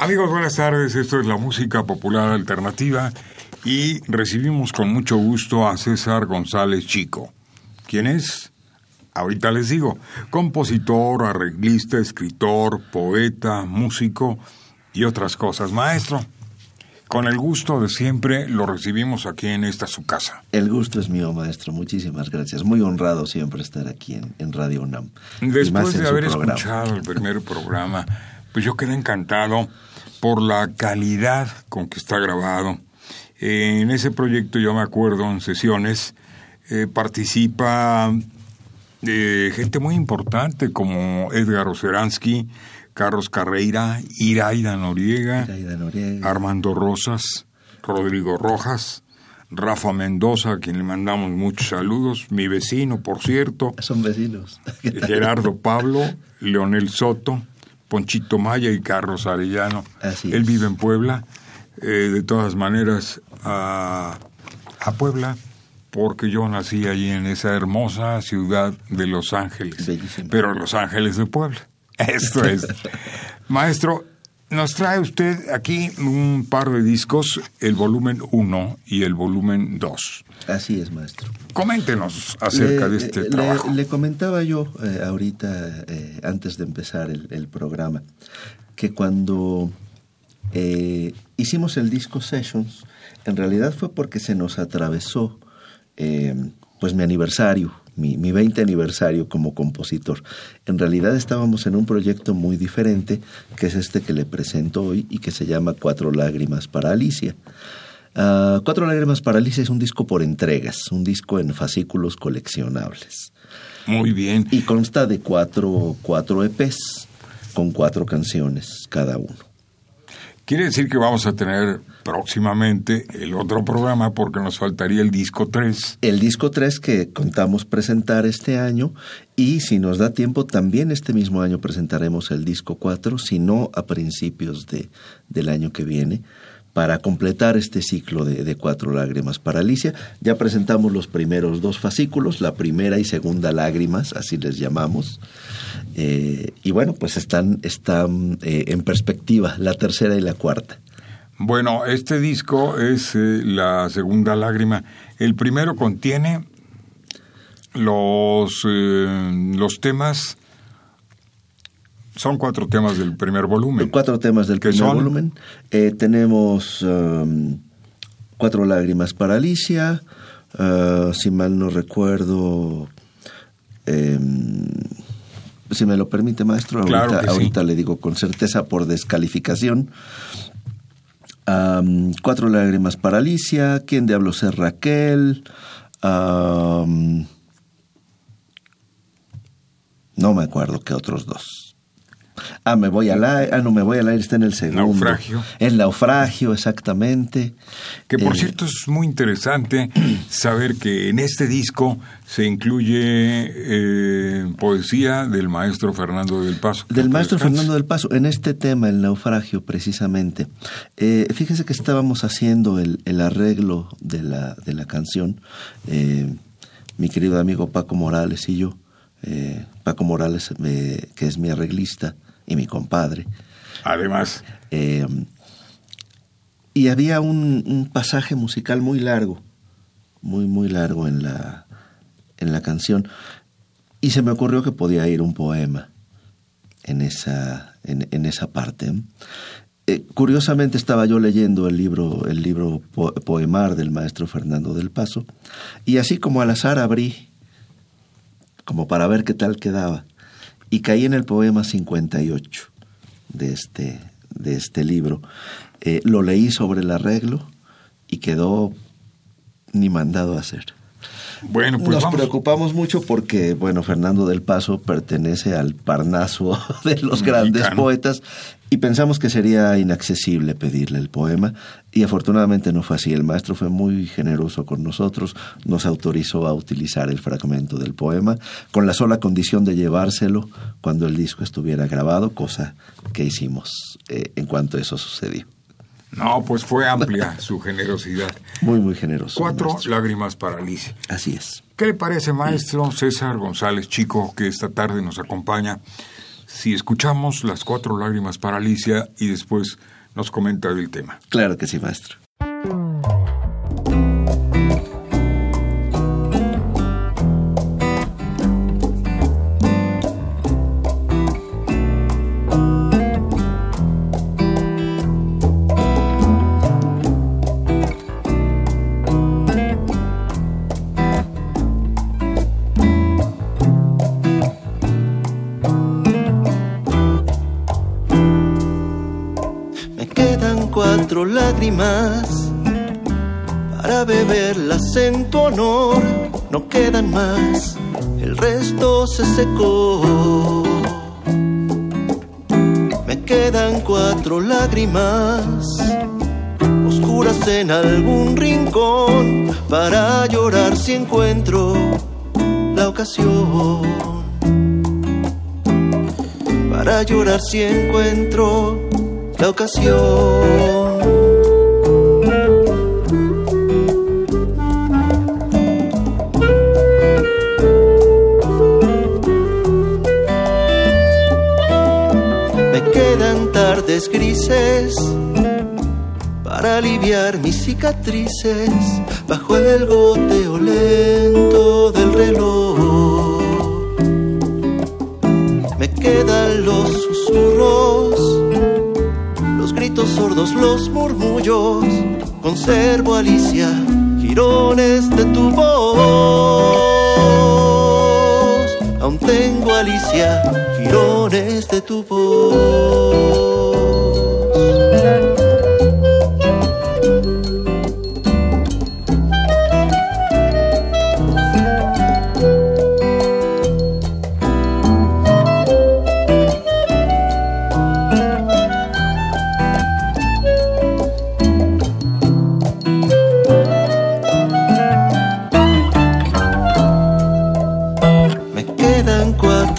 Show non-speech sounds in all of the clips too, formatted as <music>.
Amigos, buenas tardes. Esto es la música popular alternativa y recibimos con mucho gusto a César González Chico. ¿Quién es? Ahorita les digo. Compositor, arreglista, escritor, poeta, músico y otras cosas. Maestro, con el gusto de siempre lo recibimos aquí en esta su casa. El gusto es mío, maestro. Muchísimas gracias. Muy honrado siempre estar aquí en, Radio UNAM. Después de haber escuchado el primer programa, pues yo quedé encantado por la calidad con que está grabado. en ese proyecto yo me acuerdo en sesiones eh, participa eh, gente muy importante como Edgar Oceransky, Carlos Carreira, Iraida Noriega, Armando Rosas, Rodrigo Rojas, Rafa Mendoza, a quien le mandamos muchos saludos, mi vecino, por cierto. Son vecinos. <laughs> Gerardo Pablo, Leonel Soto, Ponchito Maya y Carlos Arellano. Él vive en Puebla. Eh, de todas maneras, a, Puebla, porque yo nací allí en esa hermosa ciudad de Los Ángeles. Pero Los Ángeles de Puebla. <laughs> Esto es. <laughs> Maestro, nos trae usted aquí un par de discos, el volumen 1 y el volumen 2. Así es, maestro. Coméntenos acerca de este trabajo. Le comentaba yo eh, ahorita, eh, antes de empezar el, programa, que cuando eh, hicimos el disco Sessions, en realidad fue porque se nos atravesó pues mi aniversario mi, mi 20 aniversario como compositor. En realidad estábamos en un proyecto muy diferente, que es este que le presento hoy y que se llama Cuatro Lágrimas para Alicia. Ah, Cuatro Lágrimas para Alicia es un disco por entregas, un disco en fascículos coleccionables. Muy bien. Y consta de cuatro, cuatro EPs con cuatro canciones cada uno. Quiere decir que vamos a tener próximamente el otro programa porque nos faltaría el disco 3. El disco 3 que contamos presentar este año y si nos da tiempo también este mismo año presentaremos el disco 4, si no a principios de, del año que viene para completar este ciclo de, cuatro lágrimas para Alicia. Ya presentamos los primeros dos fascículos, la primera y segunda lágrimas, así les llamamos. Eh, y bueno, pues están, están eh, en perspectiva la tercera y la cuarta. Bueno, este disco es eh, la segunda lágrima. El primero contiene los, los temas. Son cuatro temas del primer volumen. Cuatro temas del primer volumen. Eh, tenemos um, Cuatro lágrimas para Alicia. Uh, si mal no recuerdo. Em, si me lo permite, maestro, ahorita, ahorita le digo con certeza por descalificación cuatro lágrimas para Alicia, ¿Quién diablos es Raquel? no me acuerdo qué otros dos. Ah, me voy al aire. Ah, no, me voy al aire, está en el segundo. Naufragio. El naufragio, exactamente. Que por eh, cierto es muy interesante <clears throat> saber que en este disco se incluye eh, poesía del maestro Fernando del Paso. Del maestro Fernando del Paso, en este tema, el naufragio, precisamente. Eh, fíjese que estábamos haciendo el, el arreglo de la, de la canción, mi querido amigo Paco Morales y yo. Paco Morales, que es mi arreglista, y mi compadre. Además. Eh, y había un, pasaje musical muy largo, muy, muy largo en la, en la canción. Y se me ocurrió que podía ir un poema en esa, en, esa parte. Eh, curiosamente estaba yo leyendo el libro, el libro poemar del maestro Fernando del Paso, y así como al azar abrí, como para ver qué tal quedaba y caí en el poema 58 de este, de este libro. Eh, lo leí sobre el arreglo y quedó ni mandado a hacer. Bueno, pues Nos preocupamos mucho porque, bueno, Fernando del Paso pertenece al parnaso <laughs> de los grandes poetas y pensamos que sería inaccesible pedirle el poema y afortunadamente no fue así. El maestro fue muy generoso con nosotros, nos autorizó a utilizar el fragmento del poema con la sola condición de llevárselo cuando el disco estuviera grabado, cosa que hicimos eh, en cuanto eso sucedió. No, pues fue amplia <laughs> su generosidad. Muy, muy generoso. Cuatro lágrimas para Alicia. Así es. ¿Qué le parece, maestro César González Chico, que esta tarde nos acompaña? Si escuchamos las cuatro lágrimas para Alicia y después nos comenta del tema. Claro que sí, maestro. Lágrimas para beberlas en tu honor. No quedan más, el resto se secó. Me quedan cuatro lágrimas oscuras en algún rincón para llorar si encuentro la ocasión. Para llorar si encuentro la ocasión. Grises para aliviar mis cicatrices bajo el goteo lento del reloj. Me quedan los susurros, los gritos sordos, los murmullos. Conservo Alicia, girones de tu voz. Aún tengo Alicia, girones de tu voz.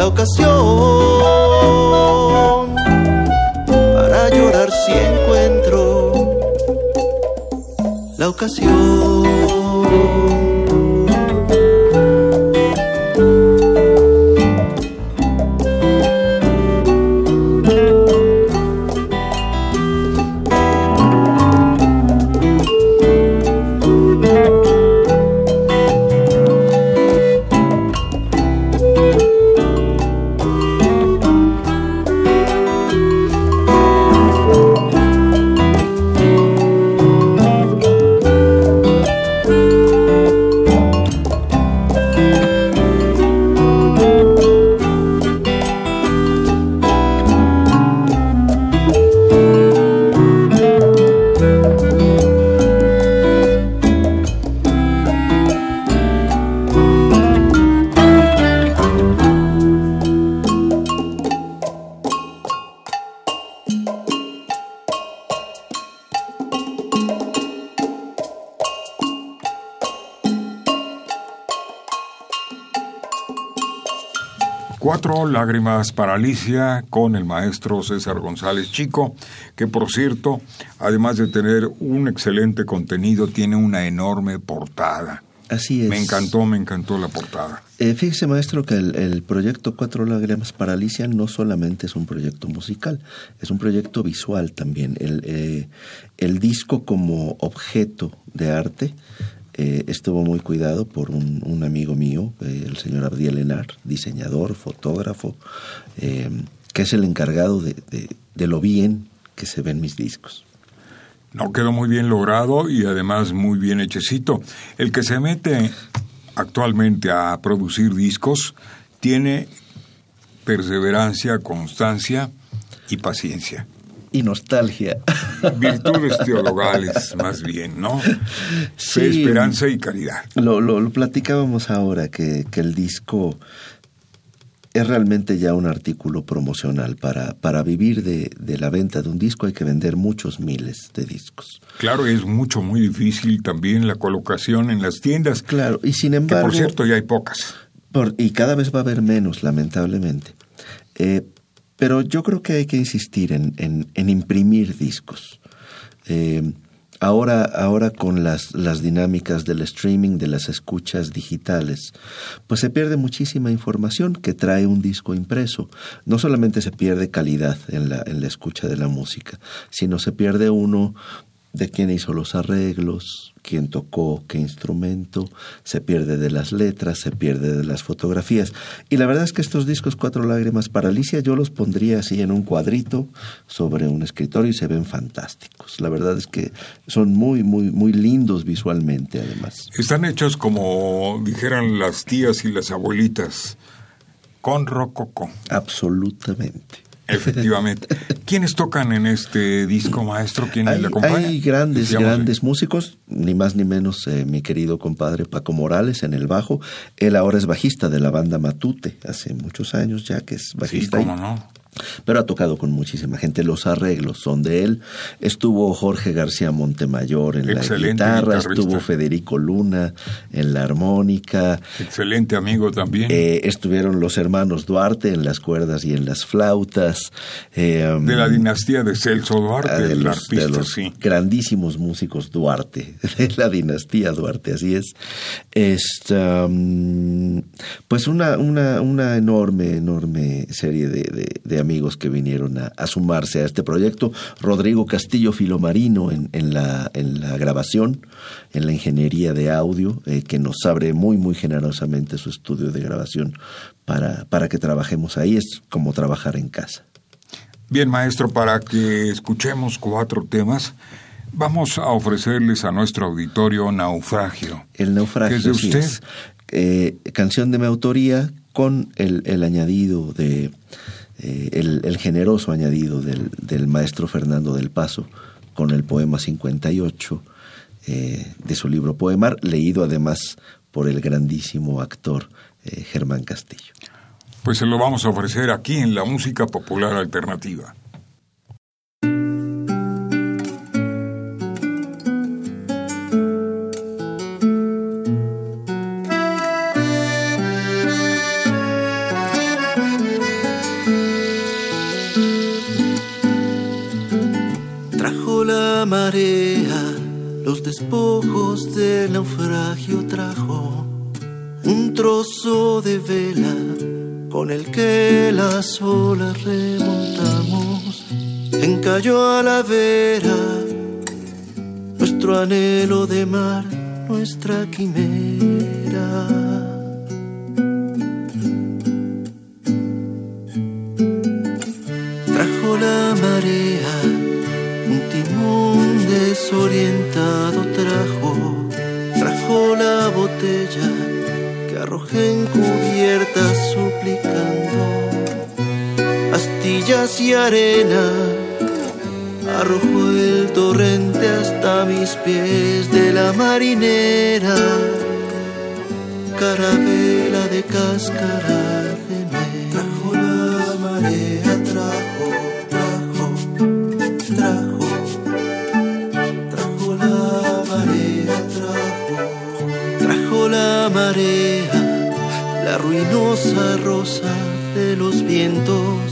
la ocasión, para llorar si encuentro la ocasión. Lágrimas para Alicia con el maestro César González Chico, que por cierto, además de tener un excelente contenido, tiene una enorme portada. Así es. Me encantó, me encantó la portada. Eh, fíjese, maestro, que el, proyecto Cuatro Lágrimas para Alicia no solamente es un proyecto musical, es un proyecto visual también. El, eh, el disco como objeto de arte eh, estuvo muy cuidado por un, amigo mío, el señor Abdiel Enar, diseñador, fotógrafo, que es el encargado de, de lo bien que se ven mis discos. No, quedó muy bien logrado y además muy bien hechecito. El que se mete actualmente a producir discos tiene perseverancia, constancia y paciencia. Y nostalgia. Virtudes <laughs> teologales, más bien, ¿no? Fe, esperanza y caridad. Lo, lo, platicábamos ahora, que, que el disco es realmente ya un artículo promocional. Para, para vivir de, la venta de un disco hay que vender muchos miles de discos. Claro, es mucho, muy difícil también la colocación en las tiendas. Claro, y sin embargo... por cierto ya hay pocas. y cada vez va a haber menos, lamentablemente. Eh, pero yo creo que hay que insistir en, en, imprimir discos. Eh, Ahora, ahora con las, las dinámicas del streaming, de las escuchas digitales, pues se pierde muchísima información que trae un disco impreso. No solamente se pierde calidad en la, en la escucha de la música, sino se pierde uno de quién hizo los arreglos, quién tocó qué instrumento, se pierde de las letras, se pierde de las fotografías. Y la verdad es que estos discos Cuatro Lágrimas para Alicia yo los pondría así en un cuadrito sobre un escritorio y se ven fantásticos. La verdad es que son muy, muy, muy lindos visualmente además. Están hechos como dijeran las tías y las abuelitas, con rococo. Absolutamente. Efectivamente. ¿Quiénes tocan en este disco, maestro? ¿Quiénes hay, le acompañan? Hay grandes, grandes músicos, ni más ni menos eh, mi querido compadre Paco Morales en el bajo. Él ahora es bajista de la banda Matute, hace muchos años ya que es bajista. Sí, cómo no pero ha tocado con muchísima gente. Los arreglos son de él. Estuvo Jorge García Montemayor en la guitarra, estuvo Federico Luna en la armónica. Excelente amigo también. Eh, estuvieron los hermanos Duarte en las cuerdas y en las flautas. Eh, de la dinastía de Celso Duarte, ah, de los, grandísimos músicos Duarte, <laughs> de la dinastía Duarte, así es. Esta, um, pues una, una, una enorme, enorme serie de, de amigos que vinieron a, sumarse a este proyecto. Rodrigo Castillo Filomarino en, en, la, en la grabación, en la ingeniería de audio, eh, que nos abre muy, muy generosamente su estudio de grabación para, para que trabajemos ahí. Es como trabajar en casa. Bien, maestro, para que escuchemos cuatro temas, vamos a ofrecerles a nuestro auditorio Naufragio. El Naufragio. es de usted? Eh, canción de mi autoría con el, el añadido de eh, el, generoso añadido del, maestro Fernando del Paso con el poema 58 eh, de su libro Poemar, leído además por el grandísimo actor eh, Germán Castillo. Pues se lo vamos a ofrecer aquí en la música popular alternativa. Y arena. Arrojó el torrente hasta mis pies de la marinera, carabela de cáscara la ruinosa rosa de los vientos,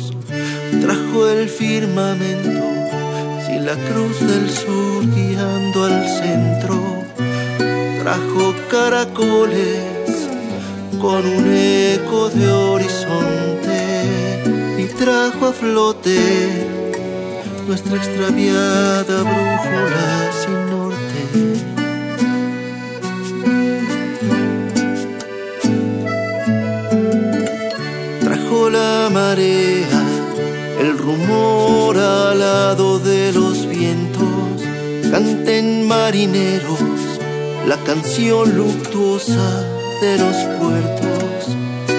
trajo el firmamento, sin la cruz del sur guiando al centro, trajo caracoles con un eco de horizonte y trajo a flote nuestra extraviada brújula sin la canción luctuosa de los puertos,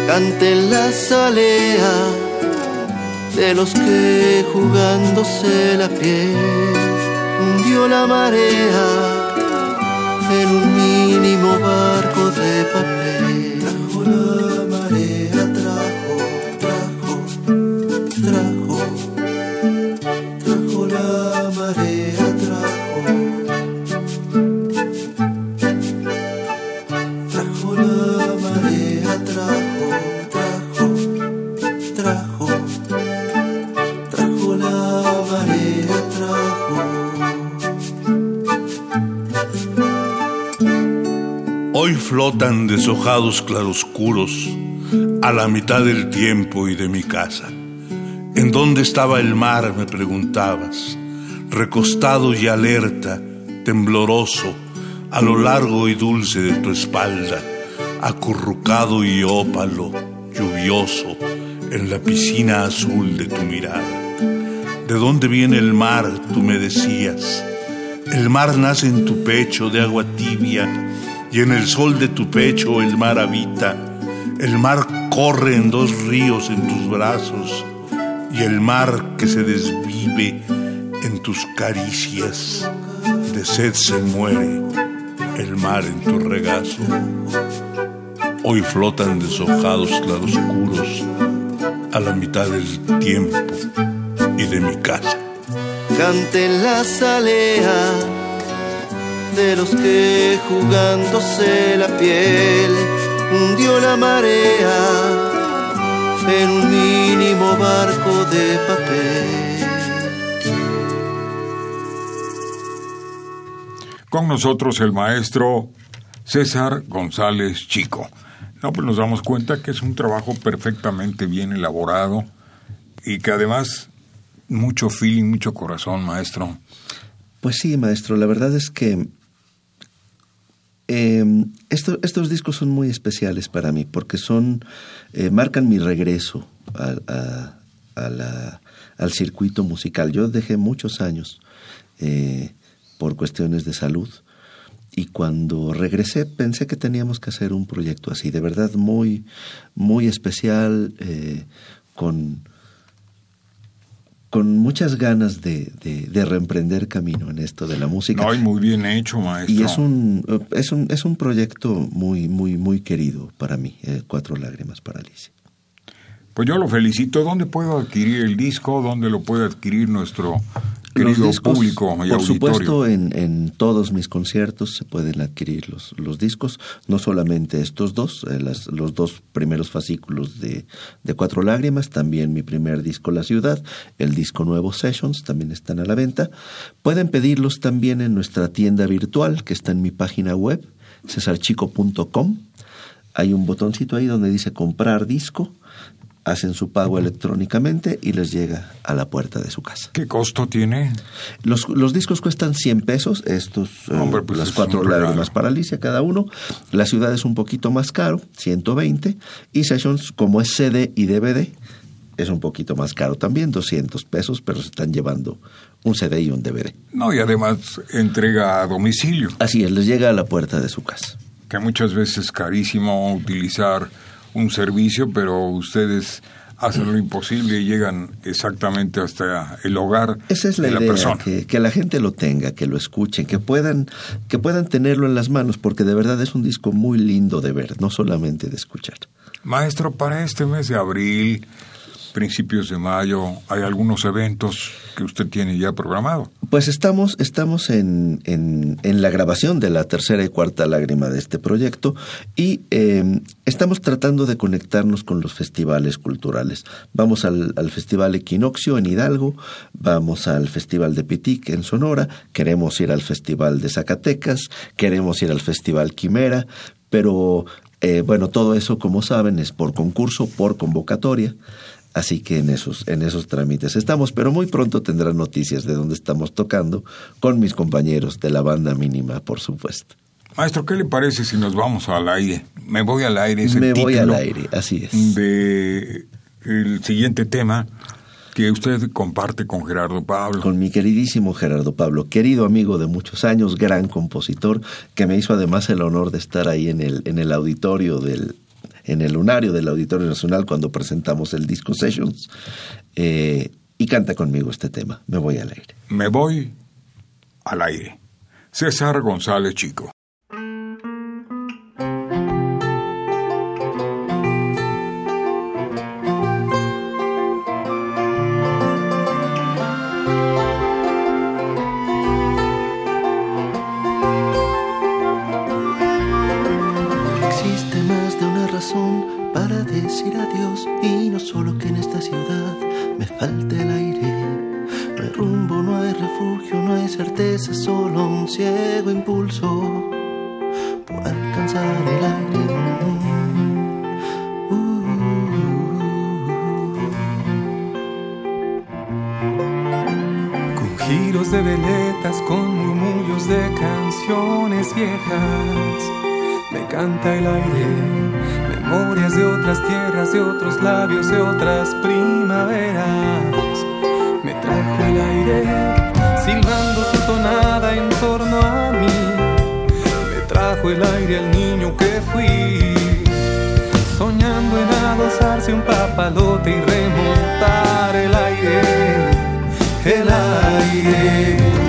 canten la salea de los que jugándose la piel hundió la marea en un mínimo barco de papel. Flotan deshojados claroscuros a la mitad del tiempo y de mi casa. ¿En dónde estaba el mar? me preguntabas, recostado y alerta, tembloroso, a lo largo y dulce de tu espalda, acurrucado y ópalo, lluvioso, en la piscina azul de tu mirada. ¿De dónde viene el mar? Tú me decías. El mar nace en tu pecho de agua tibia y en el sol de tu pecho el mar habita. El mar corre en dos ríos en tus brazos y el mar que se desvive en tus caricias. De sed se muere el mar en tu regazo. Hoy flotan deshojados claroscuros a la mitad del tiempo y de mi casa. Canten la salea de los que jugándose la piel hundió la marea en un mínimo barco de papel. Con nosotros el maestro César González Chico. No, pues nos damos cuenta que es un trabajo perfectamente bien elaborado y que además mucho feeling, mucho corazón, maestro. Pues sí, maestro, la verdad es que esto- estos discos son muy especiales para mí porque son eh, marcan mi regreso al circuito musical. Yo dejé muchos años eh, por cuestiones de salud y cuando regresé pensé que teníamos que hacer un proyecto así, de verdad muy muy especial eh, con con muchas ganas de, de- de reemprender camino en esto de la música. No, y muy bien hecho, maestro. Y es un, es un, es un proyecto muy, muy, muy querido para mí, eh, Cuatro Lágrimas para Alicia. Pues yo lo felicito. ¿Dónde puedo adquirir el disco? ¿Dónde lo puede adquirir nuestro querido discos, público y por auditorio? supuesto, en, en todos mis conciertos se pueden adquirir los, los discos, no solamente estos dos, eh, las- los dos primeros fascículos de, de Cuatro Lágrimas, también mi primer disco La Ciudad, el disco nuevo Sessions, también están a la venta. Pueden pedirlos también en nuestra tienda virtual, que está en mi página web, cesarchico.com. Hay un botoncito ahí donde dice comprar disco, hacen su pago electrónicamente y les llega a la puerta de su casa. ¿Qué costo tiene? Los, los discos cuestan 100 pesos, estos, eh, Hombre, pues las es cuatro lágrimas para Alicia cada uno. La ciudad es un poquito más caro, 120. Y Sessions, como es CD y DVD, es un poquito más caro también, 200 pesos, pero se están llevando un CD y un DVD. No, y además entrega a domicilio, Así es, les llega a la puerta de su casa. que muchas veces es carísimo utilizar un servicio, pero ustedes hacen lo imposible y llegan exactamente hasta el hogar Esa es la de la idea, persona. que, que la gente lo tenga, que lo escuchen, que puedan, que puedan tenerlo en las manos, porque de verdad es un disco muy lindo de ver, no solamente de escuchar. Maestro, para este mes de abril, principios de mayo, ¿hay algunos eventos que usted tiene ya programado? Pues estamos, estamos en, en, la grabación de la tercera y cuarta lágrima de este proyecto y em, estamos tratando de conectarnos con los festivales culturales. Vamos al, al, Festival Equinoccio en Hidalgo, vamos al Festival de Pitic en Sonora, queremos ir al Festival de Zacatecas, queremos ir al Festival Quimera, pero eh, bueno, todo eso, como saben, es por concurso, por convocatoria. Así que en esos, en esos trámites estamos, pero muy pronto tendrán noticias de dónde estamos tocando con mis compañeros de la banda mínima, por supuesto. Maestro, ¿qué le parece si nos vamos al aire? Me voy al aire. Es Me voy al aire, así es. De el siguiente tema que usted comparte con Gerardo Pablo. Con mi queridísimo Gerardo Pablo, querido amigo de muchos años, gran compositor, que me hizo además el honor de estar ahí en el, en el auditorio del, en el lunario del Auditorio Nacional cuando presentamos el disco Sessions. Eh, y canta conmigo este tema, Me voy al aire. Me voy al aire. César González Chico. de canciones viejas. Me canta el aire, memorias de otras tierras, de otros labios, de otras primaveras. Me trajo el aire, silbando su tonada en torno a mí. Me trajo el aire al niño que fui, soñando en adosarse un papalote y remontar el aire, el aire.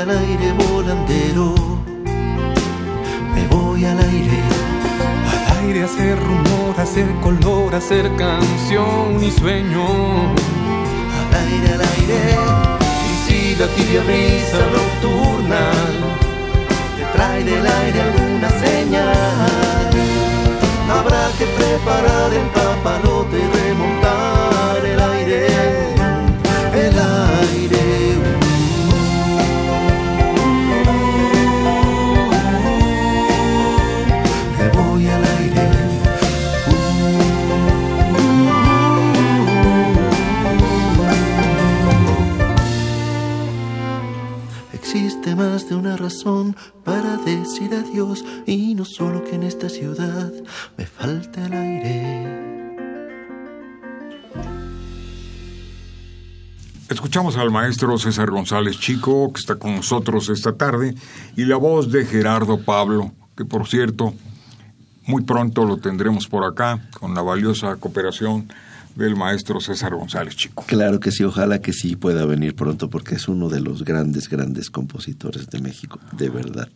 al aire volandero. Me voy al aire, al aire hacer rumor, hacer color, hacer canción y sueño. Al aire, al aire, y si la tibia brisa nocturna te trae del aire alguna señal, habrá que preparar el papalote para decir adiós y no solo que en esta ciudad me falta el aire. Escuchamos al maestro César González Chico, que está con nosotros esta tarde, y la voz de Gerardo Pablo, que por cierto, muy pronto lo tendremos por acá, con la valiosa cooperación del maestro César González Chico. Claro que sí, ojalá que sí pueda venir pronto porque es uno de los grandes, grandes compositores de México, de verdad.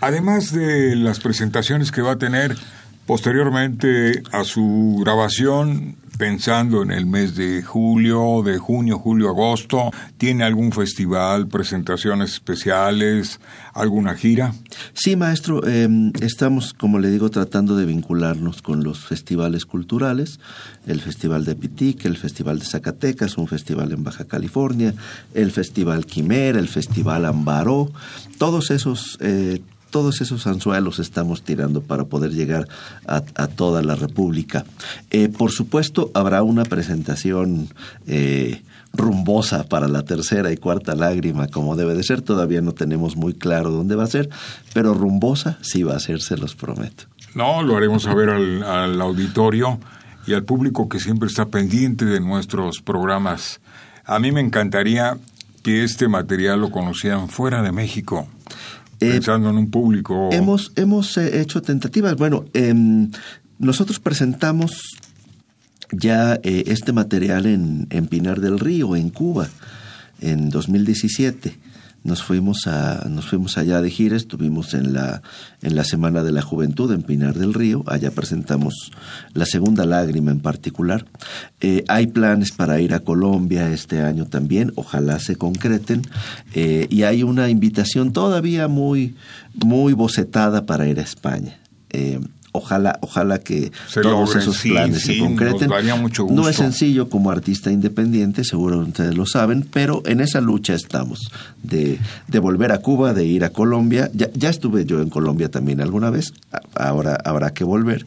Además de las presentaciones que va a tener posteriormente a su grabación pensando en el mes de julio, de junio, julio, agosto? ¿Tiene algún festival, presentaciones especiales, alguna gira? Sí, maestro, em, estamos, como le digo, tratando de vincularnos con los festivales culturales, el Festival de Pitic, el Festival de Zacatecas, un festival en Baja California, el Festival Quimera, el Festival Ambaró, todos esos eh, todos esos anzuelos estamos tirando para poder llegar a, toda la República. Eh, por supuesto, habrá una presentación eh, rumbosa para la tercera y cuarta lágrima, como debe de ser. Todavía no tenemos muy claro dónde va a ser, pero rumbosa sí va a ser, se los prometo. No, lo haremos saber al, al auditorio y al público que siempre está pendiente de nuestros programas. A mí me encantaría que este material lo conocieran fuera de México. Eh, pensando en un público. Hemos, hemos eh, hecho tentativas. Bueno, em, nosotros presentamos ya eh, este material en, en, Pinar del Río, en Cuba, en 2017 nos fuimos a nos fuimos allá de gira estuvimos en la en la semana de la juventud en Pinar del Río allá presentamos la segunda lágrima en particular. Eh, hay planes para ir a Colombia este año también ojalá se concreten eh, y hay una invitación todavía muy muy bocetada para ir a España. Eh, ojalá, ojalá que todos esos planes se concreten. No es sencillo como artista independiente, seguro ustedes lo saben, pero en esa lucha estamos de, de volver a Cuba, de ir a Colombia. Ya, ya, estuve yo en Colombia también alguna vez, ahora habrá que volver.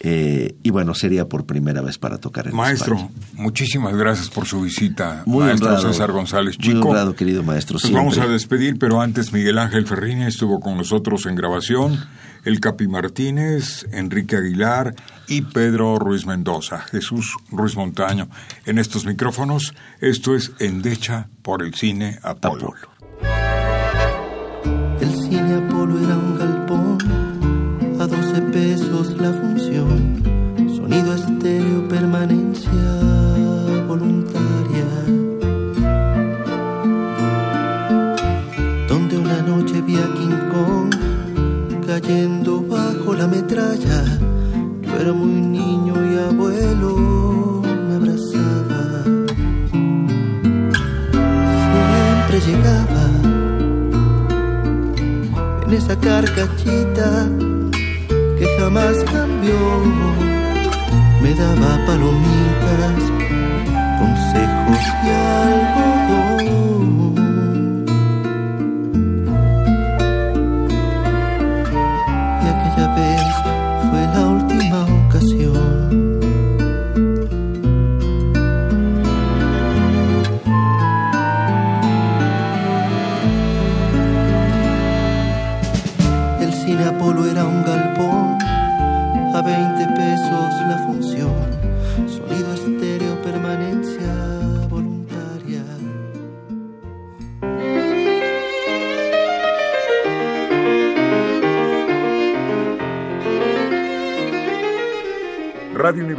Eh, y bueno, sería por primera vez para tocar en Maestro, muchísimas gracias por su visita. Muy maestro César González Chico. Muy honrado, querido maestro. Nos vamos a despedir, pero antes Miguel Ángel Ferrini estuvo con nosotros en grabación el Capi Martínez, Enrique Aguilar y Pedro Ruiz Mendoza, Jesús Ruiz Montaño. En estos micrófonos, esto es Endecha por el Cine Apolo. El Cine Apolo era un galpón, a 12 pesos la función, cayendo bajo la metralla. Yo era muy niño y abuelo me abrazaba. Siempre llegaba en esa carcachita que jamás cambió. Me daba palomitas, consejos y algodón.